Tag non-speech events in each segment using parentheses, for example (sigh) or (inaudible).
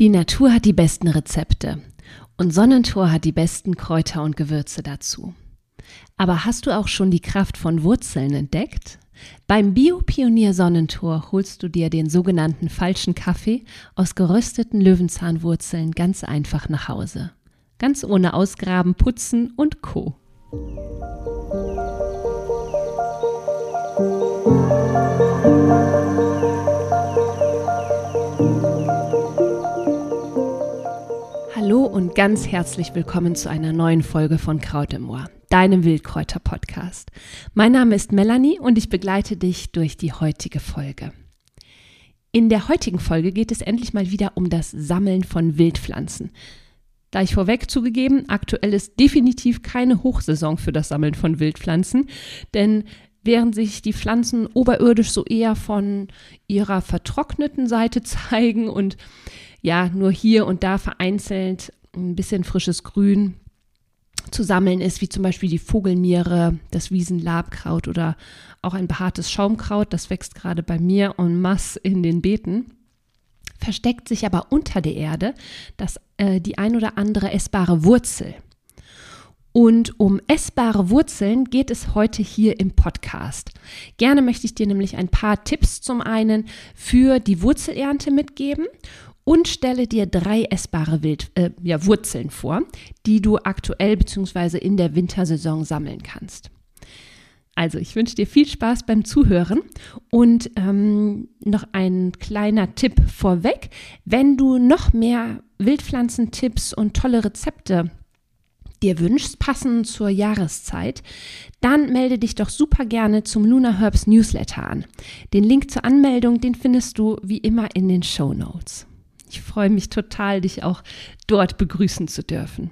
Die Natur hat die besten Rezepte und Sonnentor hat die besten Kräuter und Gewürze dazu. Aber hast du auch schon die Kraft von Wurzeln entdeckt? Beim Biopionier Sonnentor holst du dir den sogenannten falschen Kaffee aus gerösteten Löwenzahnwurzeln ganz einfach nach Hause. Ganz ohne Ausgraben, Putzen und Co. Hallo und ganz herzlich willkommen zu einer neuen Folge von Kraut im Ohr, deinem Wildkräuter-Podcast. Mein Name ist Melanie und ich begleite dich durch die heutige Folge. In der heutigen Folge geht es endlich mal wieder um das Sammeln von Wildpflanzen. Gleich vorweg zugegeben, aktuell ist definitiv keine Hochsaison für das Sammeln von Wildpflanzen, denn während sich die Pflanzen oberirdisch so eher von ihrer vertrockneten Seite (laughs) zeigen und ja nur hier und da vereinzelt ein bisschen frisches Grün zu sammeln ist, wie zum Beispiel die Vogelmiere, das Wiesenlabkraut oder auch ein behaartes Schaumkraut, das wächst gerade bei mir en masse in den Beeten. Versteckt sich aber unter der Erde das, äh, die ein oder andere essbare Wurzel. Und um essbare Wurzeln geht es heute hier im Podcast. Gerne möchte ich dir nämlich ein paar Tipps zum einen für die Wurzelernte mitgeben und stelle dir drei essbare Wild, äh, ja, Wurzeln vor, die du aktuell bzw. in der Wintersaison sammeln kannst. Also, ich wünsche dir viel Spaß beim Zuhören und ähm, noch ein kleiner Tipp vorweg. Wenn du noch mehr Wildpflanzentipps und tolle Rezepte dir wünschst, passend zur Jahreszeit, dann melde dich doch super gerne zum Luna Herbs Newsletter an. Den Link zur Anmeldung, den findest du wie immer in den Show Notes. Ich freue mich total, dich auch dort begrüßen zu dürfen.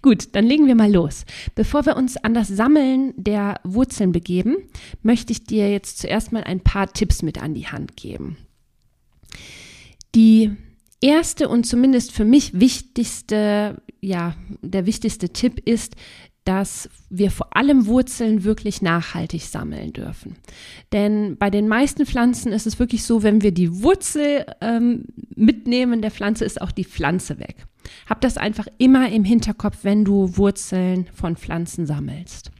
Gut, dann legen wir mal los. Bevor wir uns an das Sammeln der Wurzeln begeben, möchte ich dir jetzt zuerst mal ein paar Tipps mit an die Hand geben. Die erste und zumindest für mich wichtigste, ja, der wichtigste Tipp ist, dass wir vor allem Wurzeln wirklich nachhaltig sammeln dürfen. Denn bei den meisten Pflanzen ist es wirklich so, wenn wir die Wurzel ähm, mitnehmen der Pflanze, ist auch die Pflanze weg. Hab das einfach immer im Hinterkopf, wenn du Wurzeln von Pflanzen sammelst.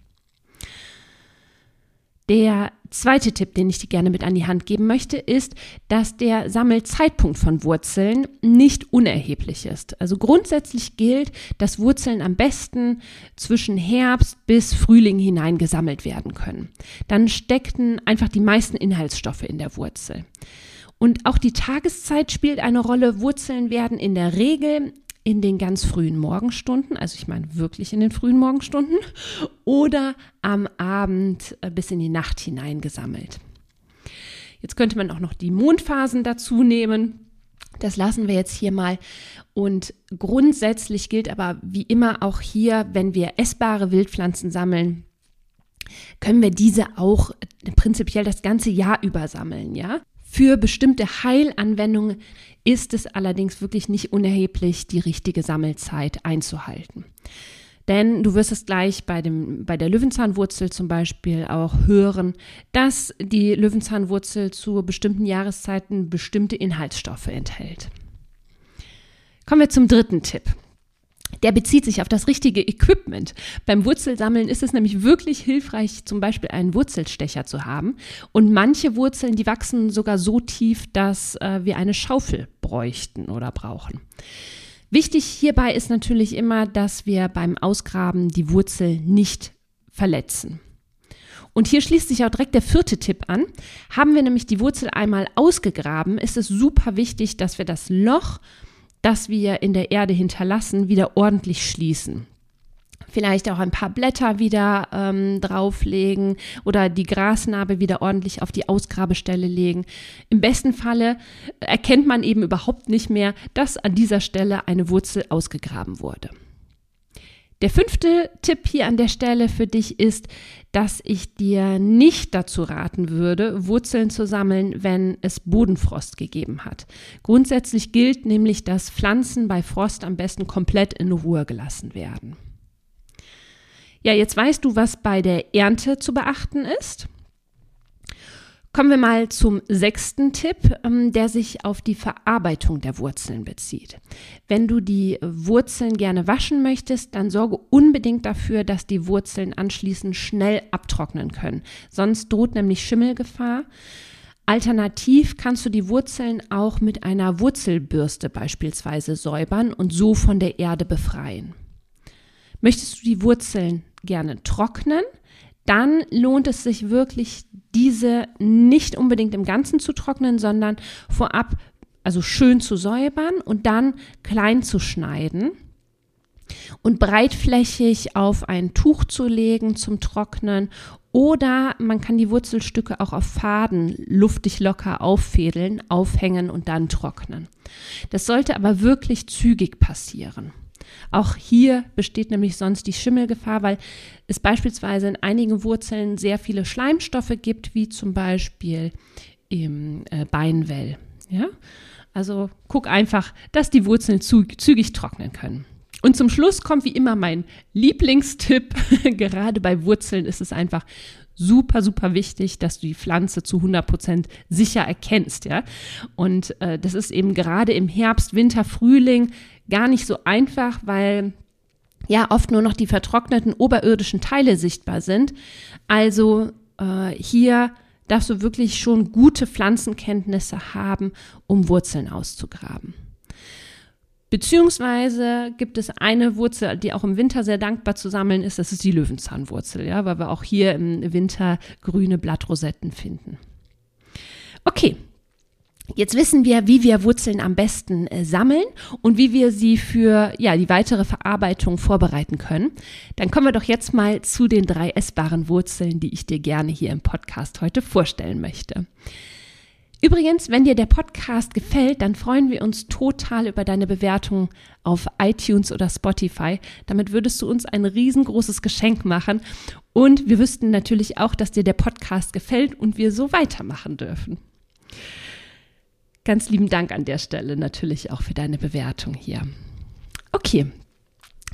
Der zweite Tipp, den ich dir gerne mit an die Hand geben möchte, ist, dass der Sammelzeitpunkt von Wurzeln nicht unerheblich ist. Also grundsätzlich gilt, dass Wurzeln am besten zwischen Herbst bis Frühling hinein gesammelt werden können. Dann steckten einfach die meisten Inhaltsstoffe in der Wurzel. Und auch die Tageszeit spielt eine Rolle. Wurzeln werden in der Regel in den ganz frühen Morgenstunden, also ich meine wirklich in den frühen Morgenstunden, oder am Abend äh, bis in die Nacht hinein gesammelt. Jetzt könnte man auch noch die Mondphasen dazu nehmen. Das lassen wir jetzt hier mal. Und grundsätzlich gilt aber wie immer auch hier, wenn wir essbare Wildpflanzen sammeln, können wir diese auch prinzipiell das ganze Jahr über sammeln, ja? Für bestimmte Heilanwendungen ist es allerdings wirklich nicht unerheblich, die richtige Sammelzeit einzuhalten. Denn du wirst es gleich bei, dem, bei der Löwenzahnwurzel zum Beispiel auch hören, dass die Löwenzahnwurzel zu bestimmten Jahreszeiten bestimmte Inhaltsstoffe enthält. Kommen wir zum dritten Tipp der bezieht sich auf das richtige Equipment. Beim Wurzelsammeln ist es nämlich wirklich hilfreich, zum Beispiel einen Wurzelstecher zu haben. Und manche Wurzeln, die wachsen sogar so tief, dass äh, wir eine Schaufel bräuchten oder brauchen. Wichtig hierbei ist natürlich immer, dass wir beim Ausgraben die Wurzel nicht verletzen. Und hier schließt sich auch direkt der vierte Tipp an. Haben wir nämlich die Wurzel einmal ausgegraben, ist es super wichtig, dass wir das Loch das wir in der Erde hinterlassen, wieder ordentlich schließen. Vielleicht auch ein paar Blätter wieder ähm, drauflegen oder die Grasnarbe wieder ordentlich auf die Ausgrabestelle legen. Im besten Falle erkennt man eben überhaupt nicht mehr, dass an dieser Stelle eine Wurzel ausgegraben wurde. Der fünfte Tipp hier an der Stelle für dich ist, dass ich dir nicht dazu raten würde, Wurzeln zu sammeln, wenn es Bodenfrost gegeben hat. Grundsätzlich gilt nämlich, dass Pflanzen bei Frost am besten komplett in Ruhe gelassen werden. Ja, jetzt weißt du, was bei der Ernte zu beachten ist. Kommen wir mal zum sechsten Tipp, ähm, der sich auf die Verarbeitung der Wurzeln bezieht. Wenn du die Wurzeln gerne waschen möchtest, dann sorge unbedingt dafür, dass die Wurzeln anschließend schnell abtrocknen können. Sonst droht nämlich Schimmelgefahr. Alternativ kannst du die Wurzeln auch mit einer Wurzelbürste beispielsweise säubern und so von der Erde befreien. Möchtest du die Wurzeln gerne trocknen, dann lohnt es sich wirklich, diese nicht unbedingt im Ganzen zu trocknen, sondern vorab also schön zu säubern und dann klein zu schneiden und breitflächig auf ein Tuch zu legen zum Trocknen oder man kann die Wurzelstücke auch auf Faden luftig locker auffädeln, aufhängen und dann trocknen. Das sollte aber wirklich zügig passieren. Auch hier besteht nämlich sonst die Schimmelgefahr, weil es beispielsweise in einigen Wurzeln sehr viele Schleimstoffe gibt, wie zum Beispiel im äh, Beinwell. Ja? Also guck einfach, dass die Wurzeln zügig trocknen können. Und zum Schluss kommt wie immer mein Lieblingstipp. (laughs) Gerade bei Wurzeln ist es einfach super, super wichtig, dass du die Pflanze zu 100 Prozent sicher erkennst, ja. Und äh, das ist eben gerade im Herbst, Winter, Frühling gar nicht so einfach, weil ja oft nur noch die vertrockneten oberirdischen Teile sichtbar sind. Also äh, hier darfst du wirklich schon gute Pflanzenkenntnisse haben, um Wurzeln auszugraben. Beziehungsweise gibt es eine Wurzel, die auch im Winter sehr dankbar zu sammeln ist, das ist die Löwenzahnwurzel, ja, weil wir auch hier im Winter grüne Blattrosetten finden. Okay, Jetzt wissen wir, wie wir Wurzeln am besten äh, sammeln und wie wir sie für ja, die weitere Verarbeitung vorbereiten können. Dann kommen wir doch jetzt mal zu den drei essbaren Wurzeln, die ich dir gerne hier im Podcast heute vorstellen möchte. Übrigens, wenn dir der Podcast gefällt, dann freuen wir uns total über deine Bewertung auf iTunes oder Spotify. Damit würdest du uns ein riesengroßes Geschenk machen. Und wir wüssten natürlich auch, dass dir der Podcast gefällt und wir so weitermachen dürfen. Ganz lieben Dank an der Stelle natürlich auch für deine Bewertung hier. Okay.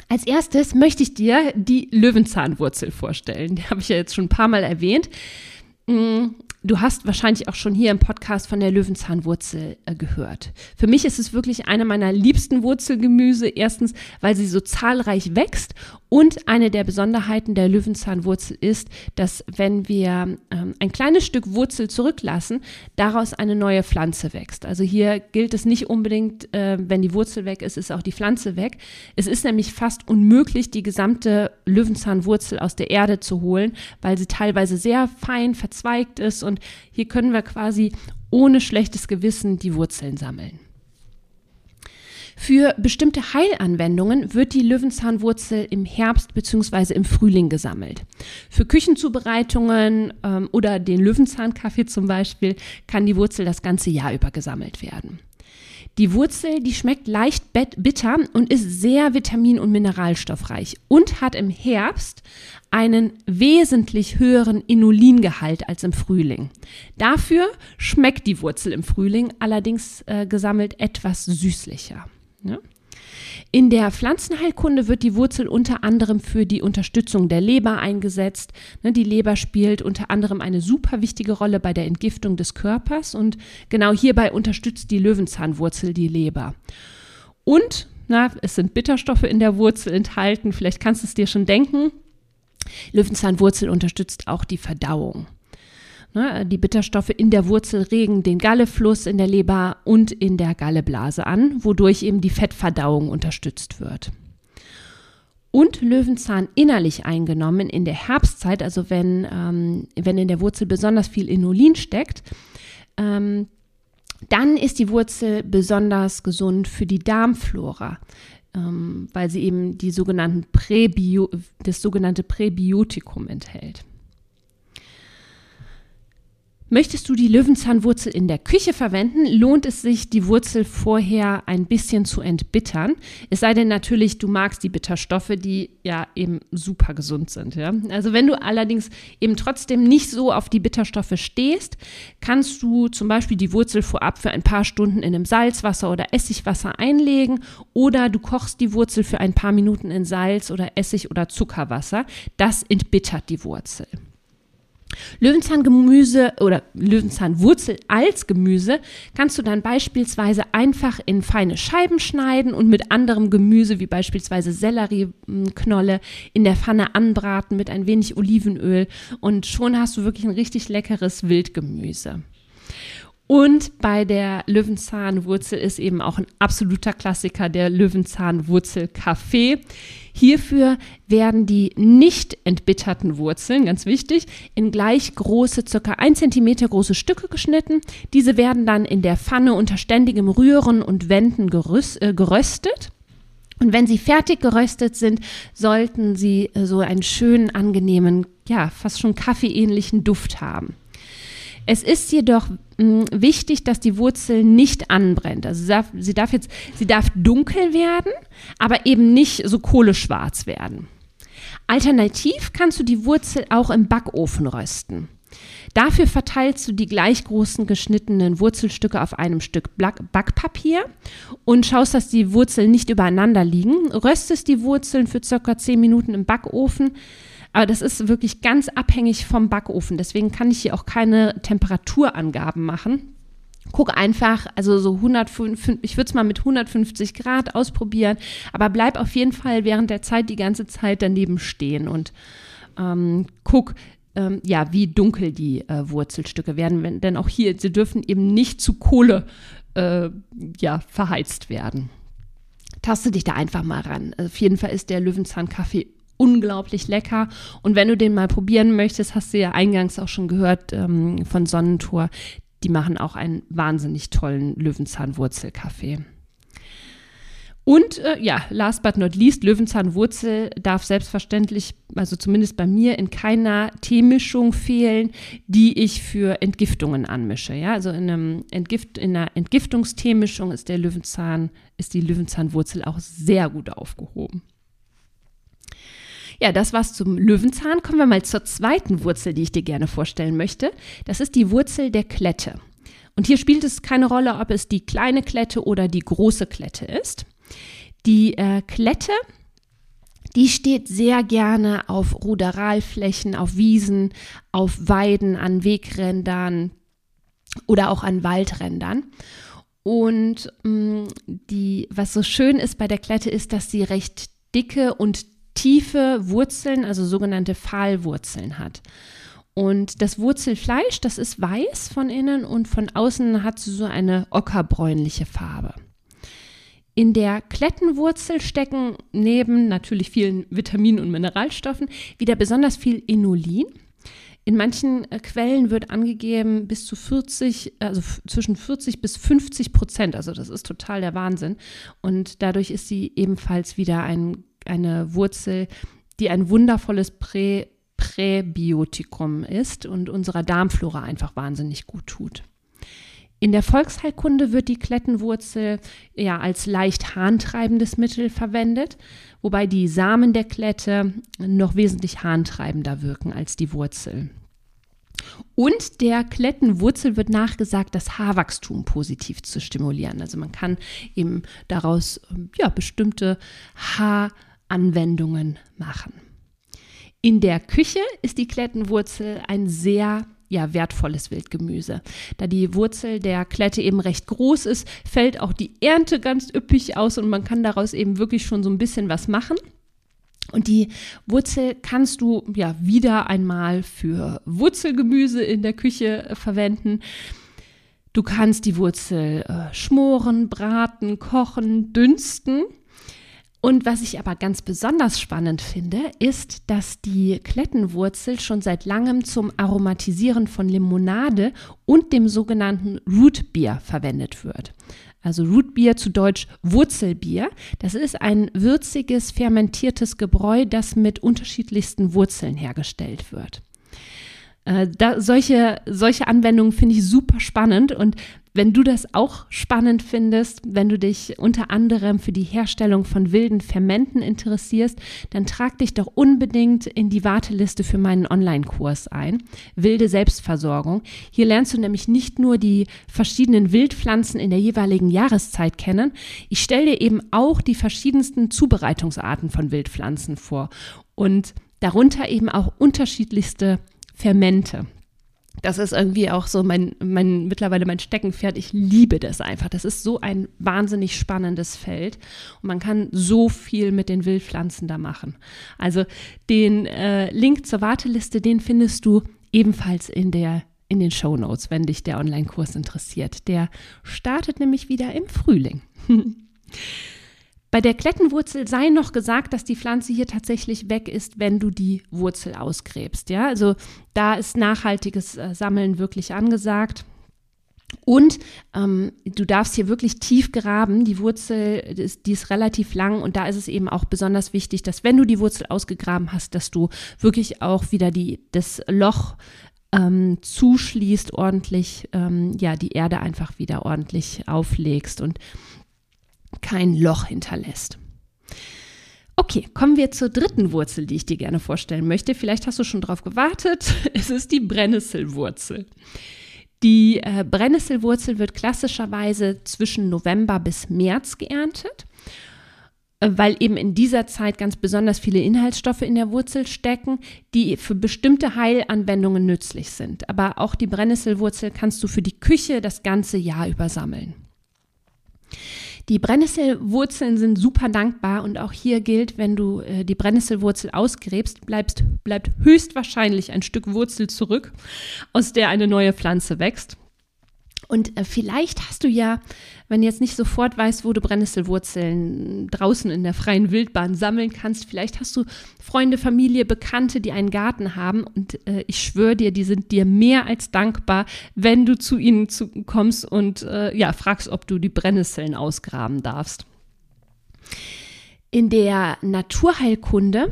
Als erstes möchte ich dir die Löwenzahnwurzel vorstellen. Die habe ich ja jetzt schon ein paar Mal erwähnt. Du hast wahrscheinlich auch schon hier im Podcast von der Löwenzahnwurzel äh, gehört. Für mich ist es wirklich eine meiner liebsten Wurzelgemüse. Erstens, weil sie so zahlreich wächst und eine der Besonderheiten der Löwenzahnwurzel ist, dass wenn wir ähm, ein kleines Stück Wurzel zurücklassen, daraus eine neue Pflanze wächst. Also hier gilt es nicht unbedingt, äh, wenn die Wurzel weg ist, ist auch die Pflanze weg. Es ist nämlich fast unmöglich, die gesamte Löwenzahnwurzel aus der Erde zu holen, weil sie teilweise sehr fein verzweigt ist und hier können wir quasi ohne schlechtes Gewissen die Wurzeln sammeln. Für bestimmte Heilanwendungen wird die Löwenzahnwurzel im Herbst bzw. im Frühling gesammelt. Für Küchenzubereitungen ähm, oder den Löwenzahnkaffee zum Beispiel kann die Wurzel das ganze Jahr über gesammelt werden. Die Wurzel, die schmeckt leicht bitter und ist sehr vitamin- und mineralstoffreich und hat im Herbst einen wesentlich höheren Inulingehalt als im Frühling. Dafür schmeckt die Wurzel im Frühling allerdings äh, gesammelt etwas süßlicher. Ja? In der Pflanzenheilkunde wird die Wurzel unter anderem für die Unterstützung der Leber eingesetzt. Ne, die Leber spielt unter anderem eine super wichtige Rolle bei der Entgiftung des Körpers und genau hierbei unterstützt die Löwenzahnwurzel die Leber. Und na, es sind Bitterstoffe in der Wurzel enthalten, vielleicht kannst du es dir schon denken. Löwenzahnwurzel unterstützt auch die Verdauung. Ne, die Bitterstoffe in der Wurzel regen den Gallefluss in der Leber und in der Galleblase an, wodurch eben die Fettverdauung unterstützt wird. Und Löwenzahn innerlich eingenommen in der Herbstzeit, also wenn, ähm, wenn in der Wurzel besonders viel Inulin steckt, ähm, dann ist die Wurzel besonders gesund für die Darmflora ähm, weil sie eben die sogenannten Präbio das sogenannte Präbiotikum enthält. Möchtest du die Löwenzahnwurzel in der Küche verwenden, lohnt es sich, die Wurzel vorher ein bisschen zu entbittern. Es sei denn natürlich, du magst die Bitterstoffe, die ja eben super gesund sind. Ja? Also wenn du allerdings eben trotzdem nicht so auf die Bitterstoffe stehst, kannst du zum Beispiel die Wurzel vorab für ein paar Stunden in einem Salzwasser oder Essigwasser einlegen oder du kochst die Wurzel für ein paar Minuten in Salz oder Essig oder Zuckerwasser. Das entbittert die Wurzel. Löwenzahngemüse oder Löwenzahnwurzel als Gemüse kannst du dann beispielsweise einfach in feine Scheiben schneiden und mit anderem Gemüse wie beispielsweise Sellerieknolle in der Pfanne anbraten mit ein wenig Olivenöl und schon hast du wirklich ein richtig leckeres Wildgemüse. Und bei der Löwenzahnwurzel ist eben auch ein absoluter Klassiker der Löwenzahnwurzel-Kaffee. Hierfür werden die nicht entbitterten Wurzeln, ganz wichtig, in gleich große, circa ein Zentimeter große Stücke geschnitten. Diese werden dann in der Pfanne unter ständigem Rühren und Wenden äh, geröstet. Und wenn sie fertig geröstet sind, sollten sie äh, so einen schönen, angenehmen, ja, fast schon kaffeeähnlichen Duft haben. Es ist jedoch mh, mm, wichtig, dass die Wurzel nicht anbrennt. Also sie darf, sie darf jetzt, sie darf dunkel werden, aber eben nicht so kohleschwarz werden. Alternativ kannst du die Wurzel auch im Backofen rösten. Dafür verteilst du die gleich großen geschnittenen Wurzelstücke auf einem Stück Backpapier und schaust, dass die Wurzeln nicht übereinander liegen. Röstest die Wurzeln für circa 10 Minuten im Backofen aber das ist wirklich ganz abhängig vom Backofen. Deswegen kann ich hier auch keine Temperaturangaben machen. Guck einfach, also so 105, ich würde es mal mit 150 Grad ausprobieren, aber bleib auf jeden Fall während der Zeit die ganze Zeit daneben stehen und ähm, guck, ähm, ja, wie dunkel die äh, Wurzelstücke werden, denn auch hier, sie dürfen eben nicht zu Kohle äh, ja, verheizt werden. Taste dich da einfach mal ran. Auf jeden Fall ist der Löwenzahnkaffee unglaublich lecker. Und wenn du den mal probieren möchtest, hast du ja eingangs auch schon gehört ähm, von Sonnentor, die machen auch einen wahnsinnig tollen Löwenzahnwurzelkaffee. Und äh, ja, last but not least, Löwenzahnwurzel darf selbstverständlich, also zumindest bei mir, in keiner Teemischung fehlen, die ich für Entgiftungen anmische. Ja, also in, einem Entgift, in einer Entgiftungsteemischung ist der Löwenzahn, ist die Löwenzahnwurzel auch sehr gut aufgehoben. Ja, das war's zum Löwenzahn. Kommen wir mal zur zweiten Wurzel, die ich dir gerne vorstellen möchte. Das ist die Wurzel der Klette. Und hier spielt es keine Rolle, ob es die kleine Klette oder die große Klette ist. Die äh, Klette, die steht sehr gerne auf Ruderalflächen, auf Wiesen, auf Weiden, an Wegrändern oder auch an Waldrändern. Und mh, mm, die, was so schön ist bei der Klette, ist, dass sie recht dicke und tiefe Wurzeln, also sogenannte Pfahlwurzeln hat. Und das Wurzelfleisch, das ist weiß von innen und von außen hat so eine ockerbräunliche Farbe. In der Klettenwurzel stecken neben natürlich vielen Vitaminen und Mineralstoffen wieder besonders viel Inulin. In manchen äh, Quellen wird angegeben bis zu 40, also zwischen 40 bis 50 Prozent. Also das ist total der Wahnsinn. Und dadurch ist sie ebenfalls wieder ein eine Wurzel, die ein wundervolles Prä Präbiotikum ist und unserer Darmflora einfach wahnsinnig gut tut. In der Volksheilkunde wird die Klettenwurzel ja als leicht harntreibendes Mittel verwendet, wobei die Samen der Klette noch wesentlich harntreibender wirken als die Wurzel. Und der Klettenwurzel wird nachgesagt, das Haarwachstum positiv zu stimulieren. Also man kann eben daraus ja, bestimmte Haar Anwendungen machen. In der Küche ist die Klettenwurzel ein sehr ja, wertvolles Wildgemüse. Da die Wurzel der Klette eben recht groß ist, fällt auch die Ernte ganz üppig aus und man kann daraus eben wirklich schon so ein bisschen was machen. Und die Wurzel kannst du ja wieder einmal für Wurzelgemüse in der Küche verwenden. Du kannst die Wurzel äh, schmoren, braten, kochen, dünsten. Und was ich aber ganz besonders spannend finde, ist, dass die Klettenwurzel schon seit langem zum Aromatisieren von Limonade und dem sogenannten Rootbier verwendet wird. Also Rootbier zu Deutsch Wurzelbier. Das ist ein würziges, fermentiertes Gebräu, das mit unterschiedlichsten Wurzeln hergestellt wird. Äh, da, solche, solche Anwendungen finde ich super spannend. Und wenn du das auch spannend findest, wenn du dich unter anderem für die Herstellung von wilden Fermenten interessierst, dann trag dich doch unbedingt in die Warteliste für meinen Online-Kurs ein, Wilde Selbstversorgung. Hier lernst du nämlich nicht nur die verschiedenen Wildpflanzen in der jeweiligen Jahreszeit kennen, ich stelle dir eben auch die verschiedensten Zubereitungsarten von Wildpflanzen vor. Und darunter eben auch unterschiedlichste Fermente. Das ist irgendwie auch so mein, mein, mittlerweile mein Steckenpferd. Ich liebe das einfach. Das ist so ein wahnsinnig spannendes Feld. Und man kann so viel mit den Wildpflanzen da machen. Also den äh, Link zur Warteliste, den findest du ebenfalls in der in den Show Notes, wenn dich der Online-Kurs interessiert. Der startet nämlich wieder im Frühling. (laughs) Bei der Klettenwurzel sei noch gesagt, dass die Pflanze hier tatsächlich weg ist, wenn du die Wurzel ausgräbst. Ja, also da ist nachhaltiges äh, Sammeln wirklich angesagt. Und ähm, du darfst hier wirklich tief graben. Die Wurzel, die ist, die ist, relativ lang und da ist es eben auch besonders wichtig, dass wenn du die Wurzel ausgegraben hast, dass du wirklich auch wieder die, das Loch ähm, zuschließt, ordentlich, ähm, ja, die Erde einfach wieder ordentlich auflegst und kein Loch hinterlässt. Okay, kommen wir zur dritten Wurzel, die ich dir gerne vorstellen möchte. Vielleicht hast du schon drauf gewartet. (laughs) Es ist die Brennnesselwurzel. Die äh, Brennnesselwurzel wird klassischerweise zwischen November bis März geerntet, äh, weil eben in dieser Zeit ganz besonders viele Inhaltsstoffe in der Wurzel stecken, die für bestimmte Heilanwendungen nützlich sind. Aber auch die Brennnesselwurzel kannst du für die Küche das ganze Jahr über sammeln. Die Brennnesselwurzeln sind super dankbar und auch hier gilt, wenn du äh, die Brennnesselwurzel ausgräbst, bleibst, bleibt höchstwahrscheinlich ein Stück Wurzel zurück, aus der eine neue Pflanze wächst. Und äh, vielleicht hast du ja, wenn du jetzt nicht sofort weißt, wo du Brennnesselwurzeln draußen in der freien Wildbahn sammeln kannst, vielleicht hast du Freunde, Familie, Bekannte, die einen Garten haben. Und äh, ich schwöre dir, die sind dir mehr als dankbar, wenn du zu ihnen zu, kommst und äh, ja, fragst, ob du die Brennnesseln ausgraben darfst. In der Naturheilkunde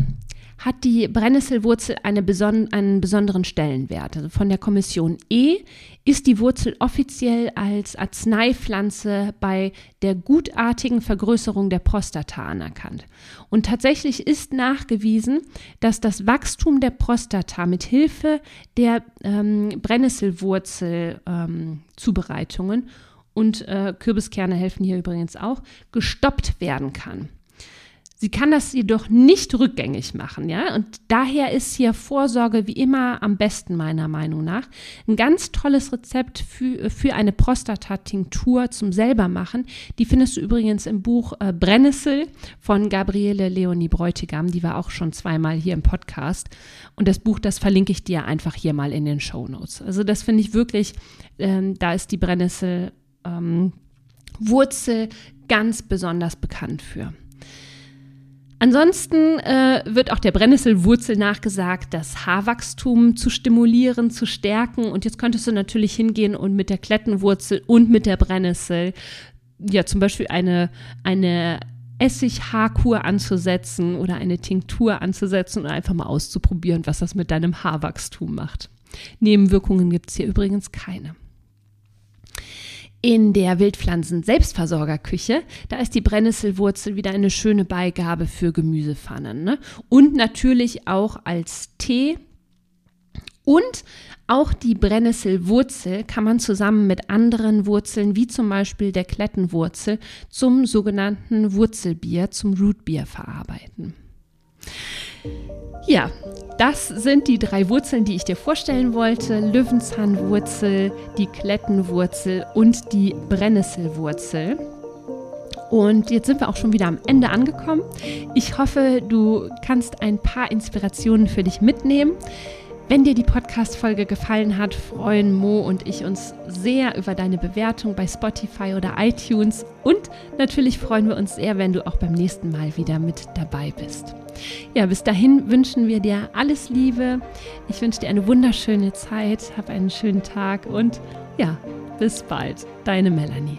hat die Brennnesselwurzel eine beson einen besonderen Stellenwert. Also von der Kommission E ist die Wurzel offiziell als Arzneipflanze bei der gutartigen Vergrößerung der Prostata anerkannt. Und tatsächlich ist nachgewiesen, dass das Wachstum der Prostata mit Hilfe der ähm, Brennnesselwurzel-Zubereitungen ähm, und äh, Kürbiskerne helfen hier übrigens auch, gestoppt werden kann. Sie kann das jedoch nicht rückgängig machen, ja. Und daher ist hier Vorsorge wie immer am besten meiner Meinung nach. Ein ganz tolles Rezept für, für eine Prostata-Tinktur zum selbermachen. Die findest du übrigens im Buch äh, Brennnessel von Gabriele Leonie Bräutigam. Die war auch schon zweimal hier im Podcast. Und das Buch, das verlinke ich dir einfach hier mal in den Show Notes. Also das finde ich wirklich, ähm, da ist die Brennnessel ähm, Wurzel ganz besonders bekannt für. Ansonsten äh, wird auch der Brennnesselwurzel nachgesagt, das Haarwachstum zu stimulieren, zu stärken. Und jetzt könntest du natürlich hingehen und mit der Klettenwurzel und mit der Brennnessel ja zum Beispiel eine, eine Essighaarkur anzusetzen oder eine Tinktur anzusetzen und einfach mal auszuprobieren, was das mit deinem Haarwachstum macht. Nebenwirkungen gibt es hier übrigens keine. In der Wildpflanzen-Selbstversorgerküche, da ist die Brennnesselwurzel wieder eine schöne Beigabe für Gemüsepfannen. Ne? Und natürlich auch als Tee. Und auch die Brennnesselwurzel kann man zusammen mit anderen Wurzeln, wie zum Beispiel der Klettenwurzel, zum sogenannten Wurzelbier, zum Rootbier verarbeiten. Ja, das sind die drei Wurzeln, die ich dir vorstellen wollte. Löwenzahnwurzel, die Klettenwurzel und die Brennnesselwurzel. Und jetzt sind wir auch schon wieder am Ende angekommen. Ich hoffe, du kannst ein paar Inspirationen für dich mitnehmen. Wenn dir die Podcast-Folge gefallen hat, freuen Mo und ich uns sehr über deine Bewertung bei Spotify oder iTunes. Und natürlich freuen wir uns sehr, wenn du auch beim nächsten Mal wieder mit dabei bist. Ja, bis dahin wünschen wir dir alles Liebe. Ich wünsche dir eine wunderschöne Zeit, hab einen schönen Tag und ja, bis bald. Deine Melanie.